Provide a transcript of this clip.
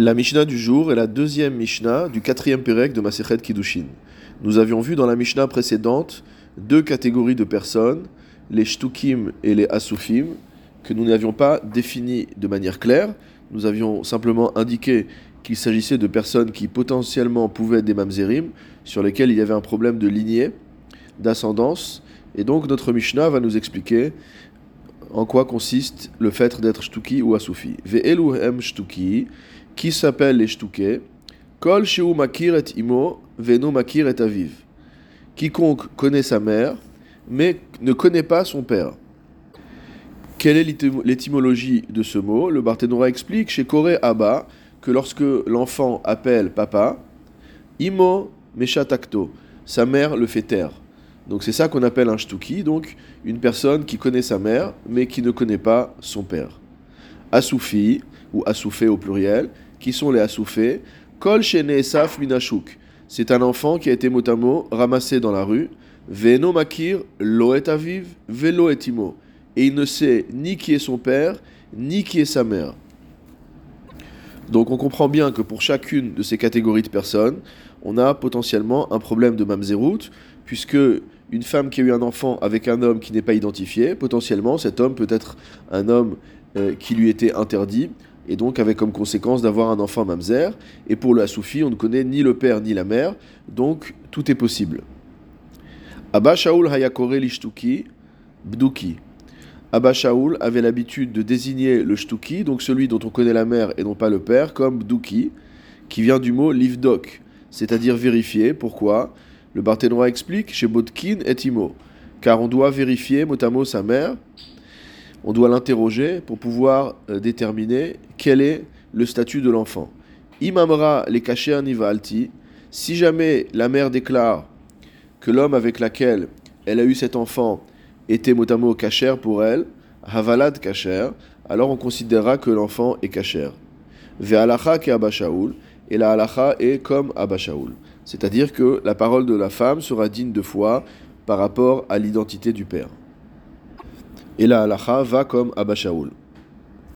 La Mishnah du jour est la deuxième Mishnah du quatrième Pérec de Masechet Kiddushin. Nous avions vu dans la Mishnah précédente deux catégories de personnes, les Shtukim et les Asufim, que nous n'avions pas définies de manière claire. Nous avions simplement indiqué qu'il s'agissait de personnes qui potentiellement pouvaient être des Mamzerim, sur lesquelles il y avait un problème de lignée, d'ascendance. Et donc notre Mishnah va nous expliquer en quoi consiste le fait d'être Shtuki ou Asufi. Ve'eluhem Shtuki qui s'appelle les Shtuke, Kol Sheu Makir et Imo, Veno Makir et Aviv. Quiconque connaît sa mère, mais ne connaît pas son père. Quelle est l'étymologie de ce mot? Le Barthénora explique chez Koré Abba que lorsque l'enfant appelle papa, Imo Meshatakto, sa mère le fait taire. Donc c'est ça qu'on appelle un shtuki, donc une personne qui connaît sa mère mais qui ne connaît pas son père. Asoufi, ou Asoufé au pluriel, qui sont les Asoufés. Kol Esaf Minashuk. C'est un enfant qui a été mot ramassé dans la rue. Veno Makir, Loet Aviv, Velo. Et il ne sait ni qui est son père, ni qui est sa mère. Donc on comprend bien que pour chacune de ces catégories de personnes, on a potentiellement un problème de mamzerout, puisque une femme qui a eu un enfant avec un homme qui n'est pas identifié, potentiellement cet homme peut être un homme euh, qui lui était interdit, et donc avec comme conséquence d'avoir un enfant mamzer. Et pour la soufi, on ne connaît ni le père ni la mère, donc tout est possible. Abba Shaul hayakore lishtuki bduki. Abba Shaul avait l'habitude de désigner le shtuki, donc celui dont on connaît la mère et non pas le père, comme bduki, qui vient du mot livdok, c'est-à-dire vérifier. Pourquoi? Le Barthénois explique chez Bodkin et Imo, car on doit vérifier mot sa mère on doit l'interroger pour pouvoir euh, déterminer quel est le statut de l'enfant. Imamra les kasher nivalti, si jamais la mère déclare que l'homme avec lequel elle a eu cet enfant était motamo kasher pour elle, havalad kasher, alors on considérera que l'enfant est kasher. Ve'alacha ke abashaoul, et la halacha est comme abashaoul. C'est-à-dire que la parole de la femme sera digne de foi par rapport à l'identité du père et la halacha va comme Abba Shaul.